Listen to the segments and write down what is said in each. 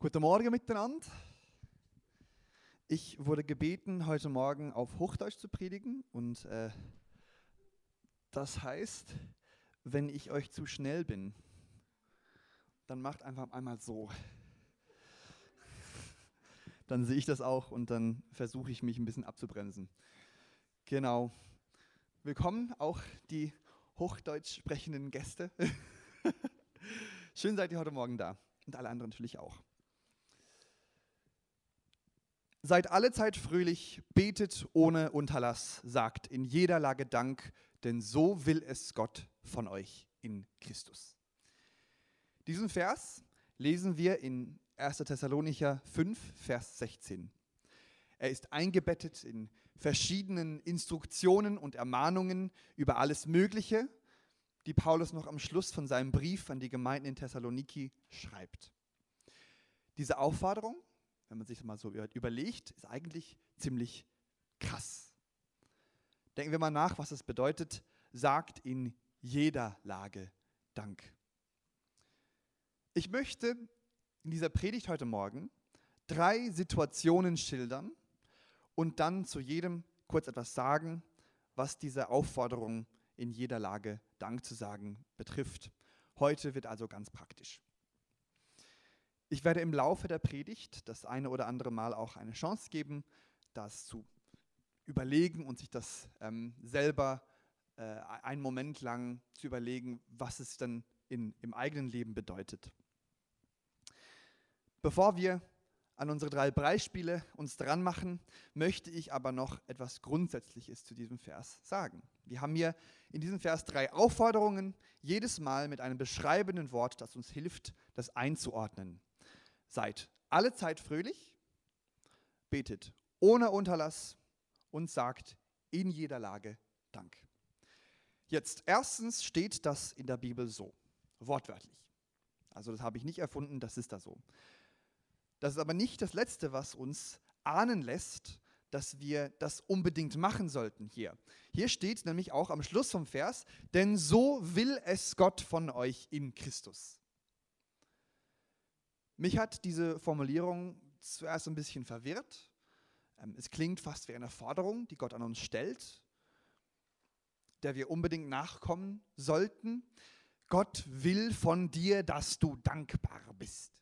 Guten Morgen miteinander. Ich wurde gebeten, heute Morgen auf Hochdeutsch zu predigen und äh, das heißt, wenn ich euch zu schnell bin, dann macht einfach einmal so. Dann sehe ich das auch und dann versuche ich mich ein bisschen abzubremsen. Genau. Willkommen auch die Hochdeutsch sprechenden Gäste. Schön seid ihr heute Morgen da und alle anderen natürlich auch. Seid alle Zeit fröhlich, betet ohne Unterlass, sagt in jeder Lage Dank, denn so will es Gott von euch in Christus. Diesen Vers lesen wir in 1. Thessalonicher 5, Vers 16. Er ist eingebettet in verschiedenen Instruktionen und Ermahnungen über alles Mögliche, die Paulus noch am Schluss von seinem Brief an die Gemeinden in Thessaloniki schreibt. Diese Aufforderung wenn man sich das mal so überlegt, ist eigentlich ziemlich krass. Denken wir mal nach, was es bedeutet, sagt in jeder Lage Dank. Ich möchte in dieser Predigt heute Morgen drei Situationen schildern und dann zu jedem kurz etwas sagen, was diese Aufforderung in jeder Lage Dank zu sagen betrifft. Heute wird also ganz praktisch. Ich werde im Laufe der Predigt das eine oder andere Mal auch eine Chance geben, das zu überlegen und sich das ähm, selber äh, einen Moment lang zu überlegen, was es dann in, im eigenen Leben bedeutet. Bevor wir an unsere drei Beispiele uns dran machen, möchte ich aber noch etwas Grundsätzliches zu diesem Vers sagen. Wir haben hier in diesem Vers drei Aufforderungen, jedes Mal mit einem beschreibenden Wort, das uns hilft, das einzuordnen. Seid alle Zeit fröhlich, betet ohne Unterlass und sagt in jeder Lage Dank. Jetzt, erstens steht das in der Bibel so, wortwörtlich. Also das habe ich nicht erfunden, das ist da so. Das ist aber nicht das Letzte, was uns ahnen lässt, dass wir das unbedingt machen sollten hier. Hier steht nämlich auch am Schluss vom Vers, denn so will es Gott von euch in Christus. Mich hat diese Formulierung zuerst ein bisschen verwirrt. Ähm, es klingt fast wie eine Forderung, die Gott an uns stellt, der wir unbedingt nachkommen sollten. Gott will von dir, dass du dankbar bist.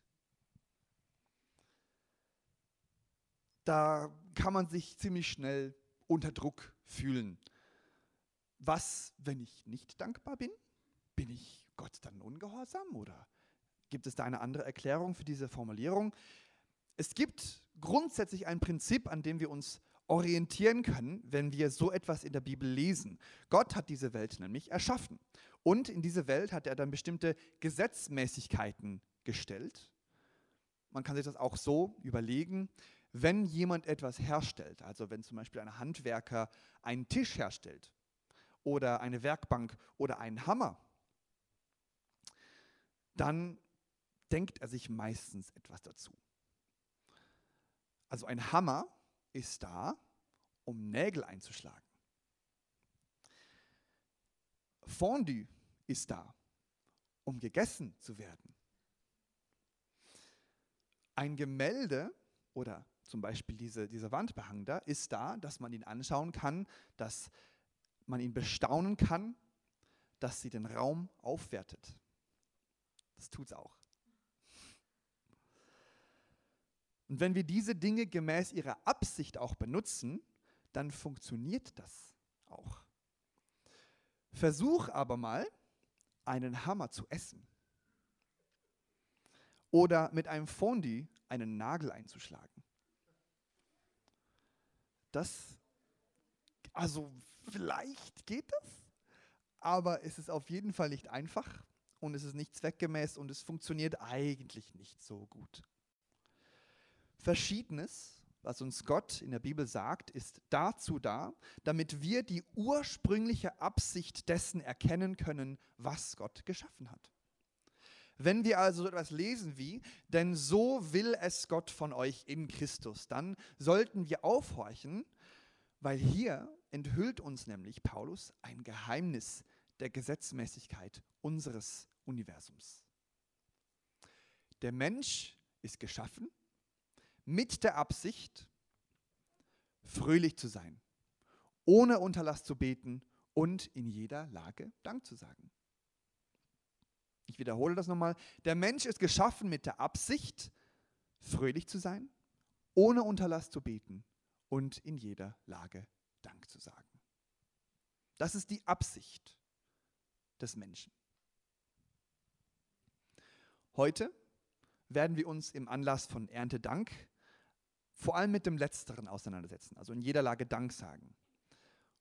Da kann man sich ziemlich schnell unter Druck fühlen. Was, wenn ich nicht dankbar bin? Bin ich Gott dann ungehorsam oder Gibt es da eine andere Erklärung für diese Formulierung? Es gibt grundsätzlich ein Prinzip, an dem wir uns orientieren können, wenn wir so etwas in der Bibel lesen. Gott hat diese Welt nämlich erschaffen. Und in diese Welt hat er dann bestimmte Gesetzmäßigkeiten gestellt. Man kann sich das auch so überlegen, wenn jemand etwas herstellt, also wenn zum Beispiel ein Handwerker einen Tisch herstellt oder eine Werkbank oder einen Hammer, dann denkt er sich meistens etwas dazu. Also ein Hammer ist da, um Nägel einzuschlagen. Fondue ist da, um gegessen zu werden. Ein Gemälde oder zum Beispiel diese, dieser Wandbehang da ist da, dass man ihn anschauen kann, dass man ihn bestaunen kann, dass sie den Raum aufwertet. Das tut es auch. Und wenn wir diese Dinge gemäß ihrer Absicht auch benutzen, dann funktioniert das auch. Versuch aber mal, einen Hammer zu essen. Oder mit einem Fondue einen Nagel einzuschlagen. Das, also vielleicht geht das, aber es ist auf jeden Fall nicht einfach und es ist nicht zweckgemäß und es funktioniert eigentlich nicht so gut. Verschiedenes, was uns Gott in der Bibel sagt, ist dazu da, damit wir die ursprüngliche Absicht dessen erkennen können, was Gott geschaffen hat. Wenn wir also so etwas lesen wie, denn so will es Gott von euch in Christus, dann sollten wir aufhorchen, weil hier enthüllt uns nämlich Paulus ein Geheimnis der Gesetzmäßigkeit unseres Universums. Der Mensch ist geschaffen mit der Absicht, fröhlich zu sein, ohne Unterlass zu beten und in jeder Lage Dank zu sagen. Ich wiederhole das nochmal. Der Mensch ist geschaffen mit der Absicht, fröhlich zu sein, ohne Unterlass zu beten und in jeder Lage Dank zu sagen. Das ist die Absicht des Menschen. Heute werden wir uns im Anlass von Erntedank vor allem mit dem Letzteren auseinandersetzen, also in jeder Lage Dank sagen.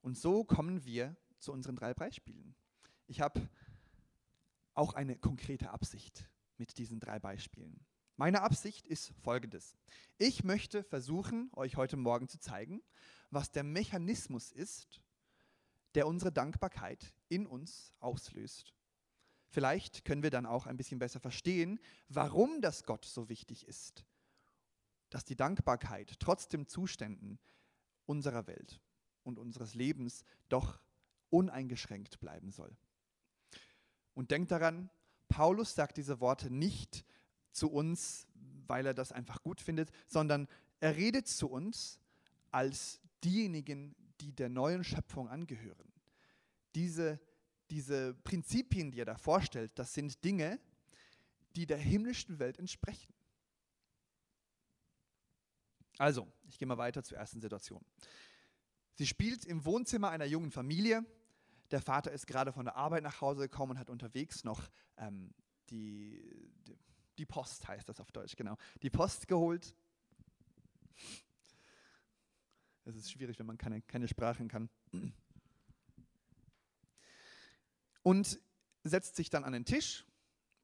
Und so kommen wir zu unseren drei Beispielen. Ich habe auch eine konkrete Absicht mit diesen drei Beispielen. Meine Absicht ist folgendes. Ich möchte versuchen, euch heute Morgen zu zeigen, was der Mechanismus ist, der unsere Dankbarkeit in uns auslöst. Vielleicht können wir dann auch ein bisschen besser verstehen, warum das Gott so wichtig ist, dass die Dankbarkeit trotz den Zuständen unserer Welt und unseres Lebens doch uneingeschränkt bleiben soll. Und denkt daran, Paulus sagt diese Worte nicht zu uns, weil er das einfach gut findet, sondern er redet zu uns als diejenigen, die der neuen Schöpfung angehören. Diese, diese Prinzipien, die er da vorstellt, das sind Dinge, die der himmlischen Welt entsprechen. Also, ich gehe mal weiter zur ersten Situation. Sie spielt im Wohnzimmer einer jungen Familie. Der Vater ist gerade von der Arbeit nach Hause gekommen und hat unterwegs noch ähm, die, die, Post, heißt das auf Deutsch, genau, die Post geholt. Es ist schwierig, wenn man keine, keine Sprachen kann. Und setzt sich dann an den Tisch,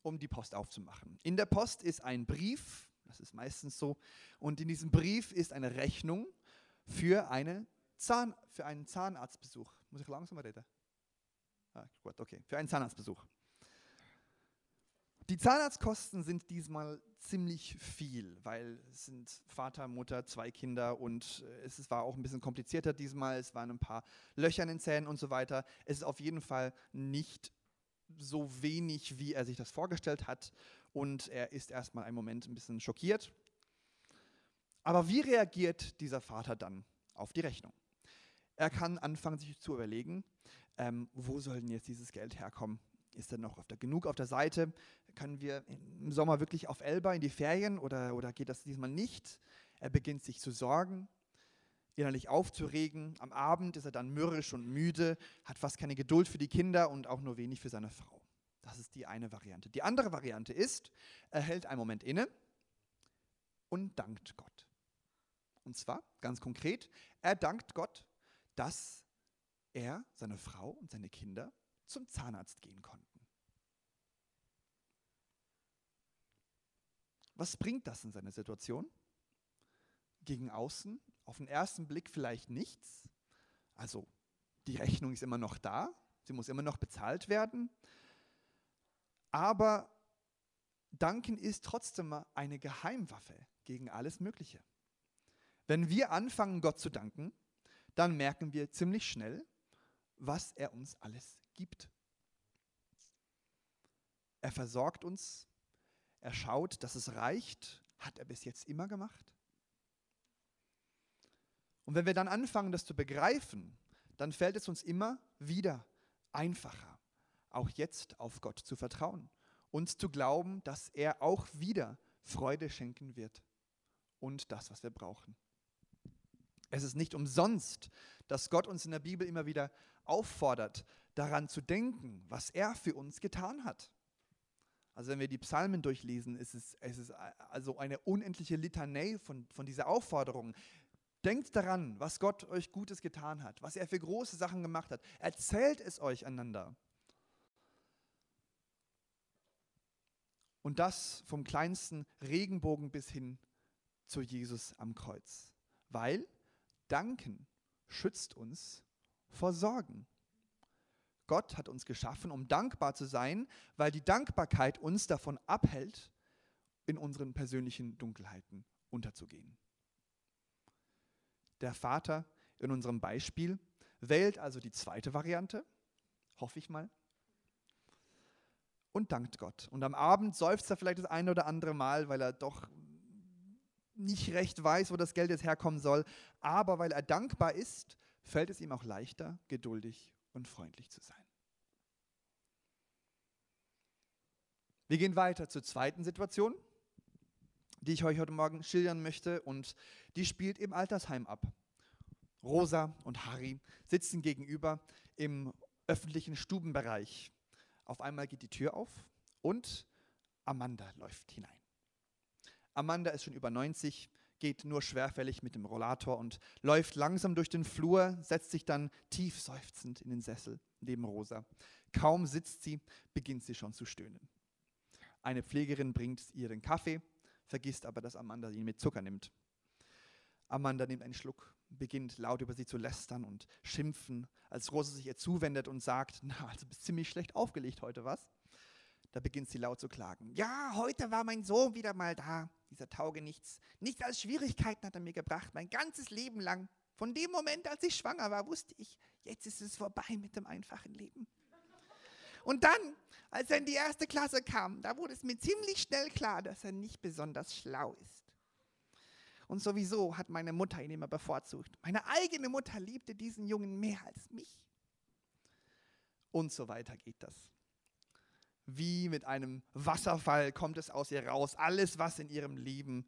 um die Post aufzumachen. In der Post ist ein Brief, das ist meistens so, und in diesem Brief ist eine Rechnung für, eine Zahn, für einen Zahnarztbesuch. Muss ich langsamer reden? Ah, gut, okay. Für einen Zahnarztbesuch. Die Zahnarztkosten sind diesmal ziemlich viel, weil es sind Vater, Mutter, zwei Kinder und äh, es war auch ein bisschen komplizierter diesmal. Es waren ein paar Löcher in den Zähnen und so weiter. Es ist auf jeden Fall nicht so wenig, wie er sich das vorgestellt hat und er ist erstmal einen Moment ein bisschen schockiert. Aber wie reagiert dieser Vater dann auf die Rechnung? Er kann anfangen, sich zu überlegen, ähm, wo soll denn jetzt dieses Geld herkommen? Ist denn noch auf der, genug auf der Seite? Können wir im Sommer wirklich auf Elba in die Ferien oder, oder geht das diesmal nicht? Er beginnt sich zu sorgen, innerlich aufzuregen. Am Abend ist er dann mürrisch und müde, hat fast keine Geduld für die Kinder und auch nur wenig für seine Frau. Das ist die eine Variante. Die andere Variante ist, er hält einen Moment inne und dankt Gott. Und zwar ganz konkret, er dankt Gott, dass er, seine Frau und seine Kinder zum Zahnarzt gehen konnten. Was bringt das in seiner Situation? Gegen außen, auf den ersten Blick vielleicht nichts. Also die Rechnung ist immer noch da, sie muss immer noch bezahlt werden. Aber Danken ist trotzdem eine Geheimwaffe gegen alles Mögliche. Wenn wir anfangen, Gott zu danken, dann merken wir ziemlich schnell, was er uns alles gibt. Er versorgt uns, er schaut, dass es reicht, hat er bis jetzt immer gemacht. Und wenn wir dann anfangen, das zu begreifen, dann fällt es uns immer wieder einfacher, auch jetzt auf Gott zu vertrauen, uns zu glauben, dass er auch wieder Freude schenken wird und das, was wir brauchen. Es ist nicht umsonst, dass Gott uns in der Bibel immer wieder auffordert, daran zu denken, was er für uns getan hat. Also wenn wir die Psalmen durchlesen, ist es, es ist also eine unendliche Litanei von, von dieser Aufforderung. Denkt daran, was Gott euch Gutes getan hat, was er für große Sachen gemacht hat. Erzählt es euch einander. Und das vom kleinsten Regenbogen bis hin zu Jesus am Kreuz. Weil Danken schützt uns vor Sorgen. Gott hat uns geschaffen, um dankbar zu sein, weil die Dankbarkeit uns davon abhält, in unseren persönlichen Dunkelheiten unterzugehen. Der Vater in unserem Beispiel wählt also die zweite Variante, hoffe ich mal, und dankt Gott. Und am Abend seufzt er vielleicht das eine oder andere Mal, weil er doch nicht recht weiß, wo das Geld jetzt herkommen soll. Aber weil er dankbar ist, fällt es ihm auch leichter, geduldig und freundlich zu sein. Wir gehen weiter zur zweiten Situation, die ich euch heute Morgen schildern möchte. Und die spielt im Altersheim ab. Rosa und Harry sitzen gegenüber im öffentlichen Stubenbereich. Auf einmal geht die Tür auf und Amanda läuft hinein. Amanda ist schon über 90, geht nur schwerfällig mit dem Rollator und läuft langsam durch den Flur, setzt sich dann tief seufzend in den Sessel neben Rosa. Kaum sitzt sie, beginnt sie schon zu stöhnen. Eine Pflegerin bringt ihr den Kaffee, vergisst aber, dass Amanda ihn mit Zucker nimmt. Amanda nimmt einen Schluck, beginnt laut über sie zu lästern und schimpfen, als Rosa sich ihr zuwendet und sagt, na, also bist ziemlich schlecht aufgelegt heute, was? Da beginnt sie laut zu klagen. Ja, heute war mein Sohn wieder mal da, dieser Taugenichts. Nichts als Schwierigkeiten hat er mir gebracht, mein ganzes Leben lang. Von dem Moment, als ich schwanger war, wusste ich, jetzt ist es vorbei mit dem einfachen Leben. Und dann, als er in die erste Klasse kam, da wurde es mir ziemlich schnell klar, dass er nicht besonders schlau ist. Und sowieso hat meine Mutter ihn immer bevorzugt. Meine eigene Mutter liebte diesen Jungen mehr als mich. Und so weiter geht das. Wie mit einem Wasserfall kommt es aus ihr raus, alles, was in ihrem Leben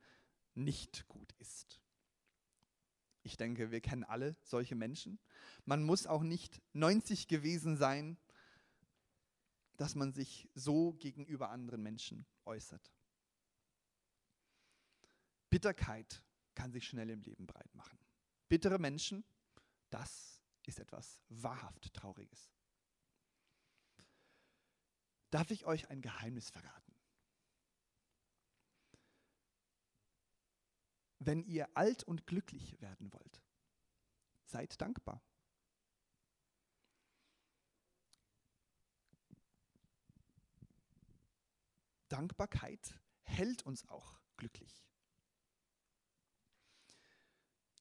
nicht gut ist. Ich denke, wir kennen alle solche Menschen. Man muss auch nicht 90 gewesen sein, dass man sich so gegenüber anderen Menschen äußert. Bitterkeit kann sich schnell im Leben breit machen. Bittere Menschen, das ist etwas wahrhaft Trauriges. Darf ich euch ein Geheimnis verraten? Wenn ihr alt und glücklich werden wollt, seid dankbar. Dankbarkeit hält uns auch glücklich.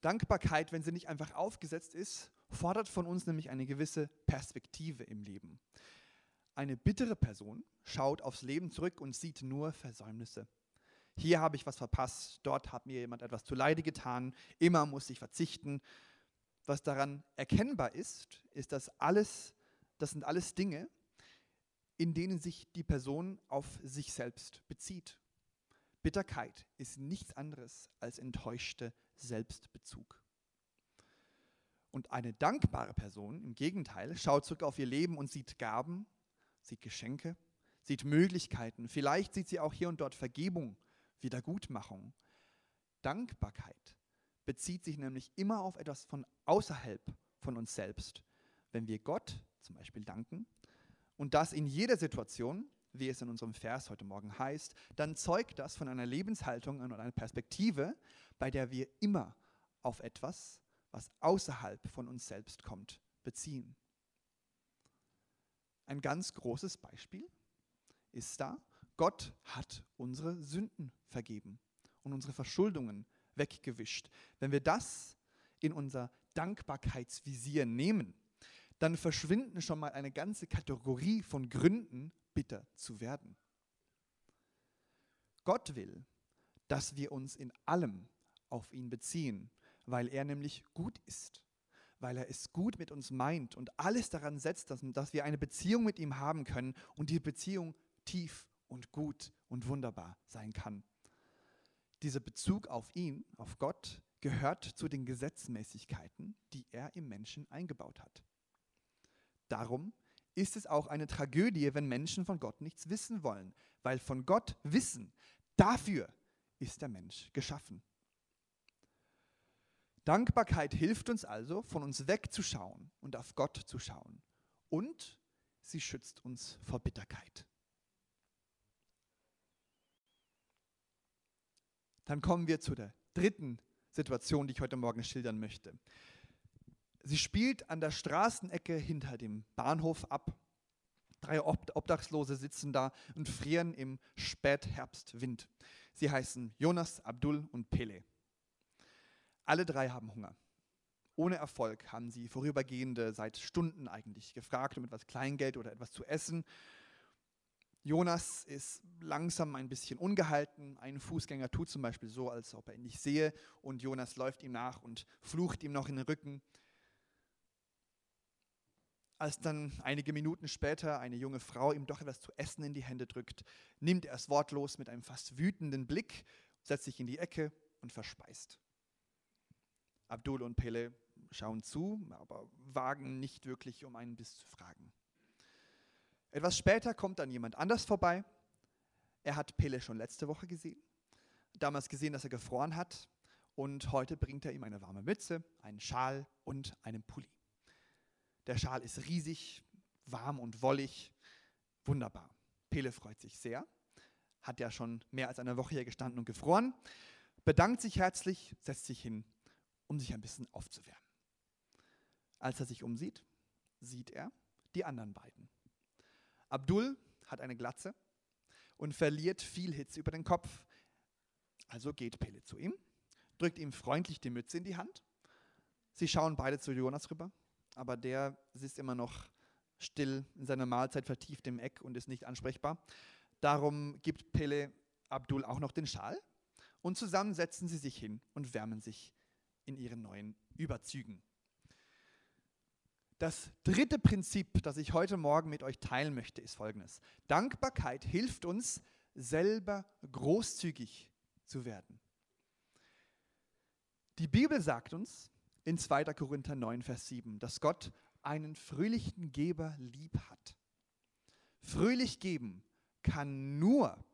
Dankbarkeit, wenn sie nicht einfach aufgesetzt ist, fordert von uns nämlich eine gewisse Perspektive im Leben. Eine bittere Person schaut aufs Leben zurück und sieht nur Versäumnisse. Hier habe ich was verpasst, dort hat mir jemand etwas zu Leide getan, immer muss ich verzichten. Was daran erkennbar ist, ist, dass alles, das sind alles Dinge, in denen sich die Person auf sich selbst bezieht. Bitterkeit ist nichts anderes als enttäuschte Selbstbezug. Und eine dankbare Person, im Gegenteil, schaut zurück auf ihr Leben und sieht Gaben, sieht Geschenke, sieht Möglichkeiten. Vielleicht sieht sie auch hier und dort Vergebung, Wiedergutmachung. Dankbarkeit bezieht sich nämlich immer auf etwas von außerhalb von uns selbst. Wenn wir Gott zum Beispiel danken, und das in jeder Situation, wie es in unserem Vers heute Morgen heißt, dann zeugt das von einer Lebenshaltung und einer Perspektive, bei der wir immer auf etwas, was außerhalb von uns selbst kommt, beziehen. Ein ganz großes Beispiel ist da, Gott hat unsere Sünden vergeben und unsere Verschuldungen weggewischt. Wenn wir das in unser Dankbarkeitsvisier nehmen, dann verschwinden schon mal eine ganze Kategorie von Gründen, bitter zu werden. Gott will, dass wir uns in allem auf ihn beziehen, weil er nämlich gut ist, weil er es gut mit uns meint und alles daran setzt, dass, dass wir eine Beziehung mit ihm haben können und die Beziehung tief und gut und wunderbar sein kann. Dieser Bezug auf ihn, auf Gott, gehört zu den Gesetzmäßigkeiten, die er im Menschen eingebaut hat. Darum ist es auch eine Tragödie, wenn Menschen von Gott nichts wissen wollen, weil von Gott wissen, dafür ist der Mensch geschaffen. Dankbarkeit hilft uns also, von uns wegzuschauen und auf Gott zu schauen. Und sie schützt uns vor Bitterkeit. Dann kommen wir zu der dritten Situation, die ich heute Morgen schildern möchte. Sie spielt an der Straßenecke hinter dem Bahnhof ab. Drei Obdachlose sitzen da und frieren im Spätherbstwind. Sie heißen Jonas, Abdul und Pele. Alle drei haben Hunger. Ohne Erfolg haben sie Vorübergehende seit Stunden eigentlich gefragt um etwas Kleingeld oder etwas zu essen. Jonas ist langsam ein bisschen ungehalten. Ein Fußgänger tut zum Beispiel so, als ob er ihn nicht sehe, und Jonas läuft ihm nach und flucht ihm noch in den Rücken. Als dann einige Minuten später eine junge Frau ihm doch etwas zu essen in die Hände drückt, nimmt er es wortlos mit einem fast wütenden Blick, setzt sich in die Ecke und verspeist. Abdul und Pele schauen zu, aber wagen nicht wirklich, um einen Biss zu fragen. Etwas später kommt dann jemand anders vorbei. Er hat Pele schon letzte Woche gesehen, damals gesehen, dass er gefroren hat und heute bringt er ihm eine warme Mütze, einen Schal und einen Pulli. Der Schal ist riesig, warm und wollig, wunderbar. Pele freut sich sehr, hat ja schon mehr als eine Woche hier gestanden und gefroren, bedankt sich herzlich, setzt sich hin, um sich ein bisschen aufzuwärmen. Als er sich umsieht, sieht er die anderen beiden. Abdul hat eine Glatze und verliert viel Hitze über den Kopf. Also geht Pele zu ihm, drückt ihm freundlich die Mütze in die Hand. Sie schauen beide zu Jonas rüber, aber der sitzt immer noch still in seiner Mahlzeit vertieft im Eck und ist nicht ansprechbar. Darum gibt Pele Abdul auch noch den Schal und zusammen setzen sie sich hin und wärmen sich in ihren neuen Überzügen. Das dritte Prinzip, das ich heute Morgen mit euch teilen möchte, ist folgendes. Dankbarkeit hilft uns, selber großzügig zu werden. Die Bibel sagt uns in 2. Korinther 9, Vers 7, dass Gott einen fröhlichen Geber lieb hat. Fröhlich geben kann nur,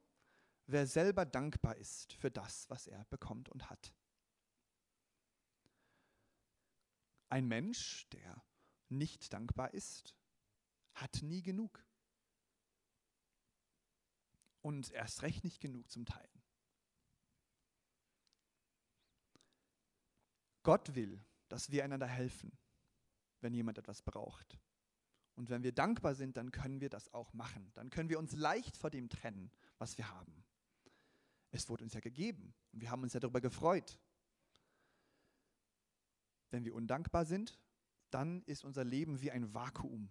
wer selber dankbar ist für das, was er bekommt und hat. Ein Mensch, der nicht dankbar ist, hat nie genug. Und erst recht nicht genug zum Teilen. Gott will, dass wir einander helfen, wenn jemand etwas braucht. Und wenn wir dankbar sind, dann können wir das auch machen. Dann können wir uns leicht vor dem trennen, was wir haben. Es wurde uns ja gegeben und wir haben uns ja darüber gefreut. Wenn wir undankbar sind, dann ist unser Leben wie ein Vakuum.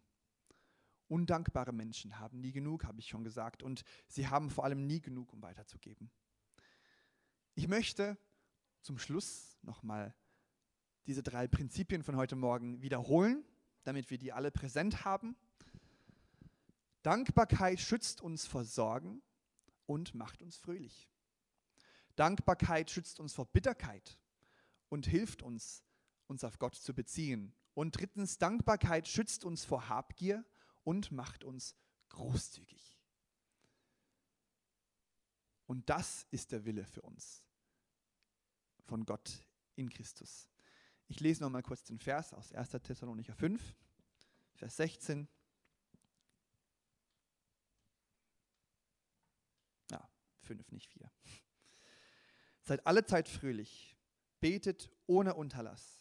Undankbare Menschen haben nie genug, habe ich schon gesagt, und sie haben vor allem nie genug, um weiterzugeben. Ich möchte zum Schluss nochmal diese drei Prinzipien von heute Morgen wiederholen, damit wir die alle präsent haben. Dankbarkeit schützt uns vor Sorgen und macht uns fröhlich. Dankbarkeit schützt uns vor Bitterkeit und hilft uns, uns auf Gott zu beziehen und drittens, Dankbarkeit schützt uns vor Habgier und macht uns großzügig. Und das ist der Wille für uns von Gott in Christus. Ich lese noch mal kurz den Vers aus 1. Thessalonicher 5, Vers 16. Ja, 5, nicht 4. Seid alle Zeit fröhlich, betet ohne Unterlass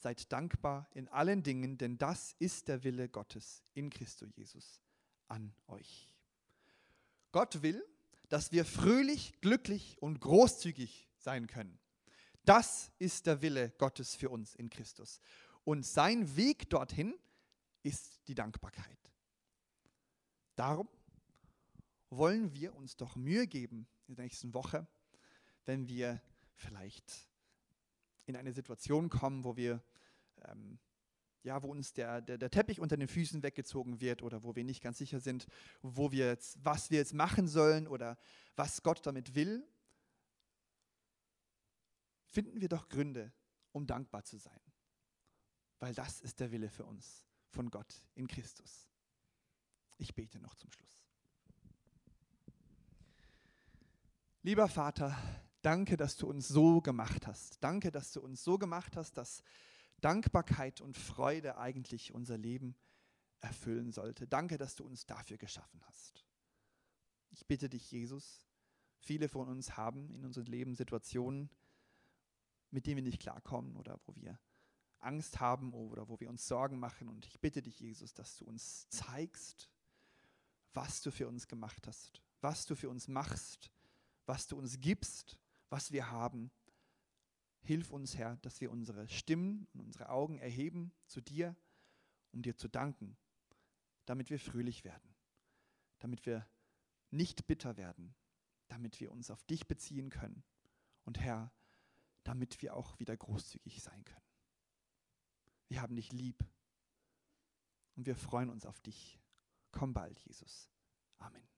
Seid dankbar in allen Dingen, denn das ist der Wille Gottes in Christo Jesus an euch. Gott will, dass wir fröhlich, glücklich und großzügig sein können. Das ist der Wille Gottes für uns in Christus. Und sein Weg dorthin ist die Dankbarkeit. Darum wollen wir uns doch Mühe geben in der nächsten Woche, wenn wir vielleicht in eine Situation kommen, wo wir ähm, ja, wo uns der, der, der, Teppich unter den Füßen weggezogen wird oder wo wir nicht ganz sicher sind, wo wir jetzt, was wir jetzt machen sollen oder was Gott damit will, finden wir doch Gründe, um dankbar zu sein. Weil das ist der Wille für uns von Gott in Christus. Ich bete noch zum Schluss. Lieber Vater, danke, dass du uns so gemacht hast. Danke, dass du uns so gemacht hast, dass Dankbarkeit und Freude eigentlich unser Leben erfüllen sollte. Danke, dass du uns dafür geschaffen hast. Ich bitte dich, Jesus, viele von uns haben in unserem Leben Situationen, mit denen wir nicht klarkommen oder wo wir Angst haben oder wo wir uns Sorgen machen. Und ich bitte dich, Jesus, dass du uns zeigst, was du für uns gemacht hast, was du für uns machst, was du uns gibst, was wir haben Hilf uns, Herr, dass wir unsere Stimmen und unsere Augen erheben zu dir, um dir zu danken, damit wir fröhlich werden, damit wir nicht bitter werden, damit wir uns auf dich beziehen können. Und Herr, damit wir auch wieder großzügig sein können. Wir haben dich lieb und wir freuen uns auf dich. Komm bald, Jesus. Amen.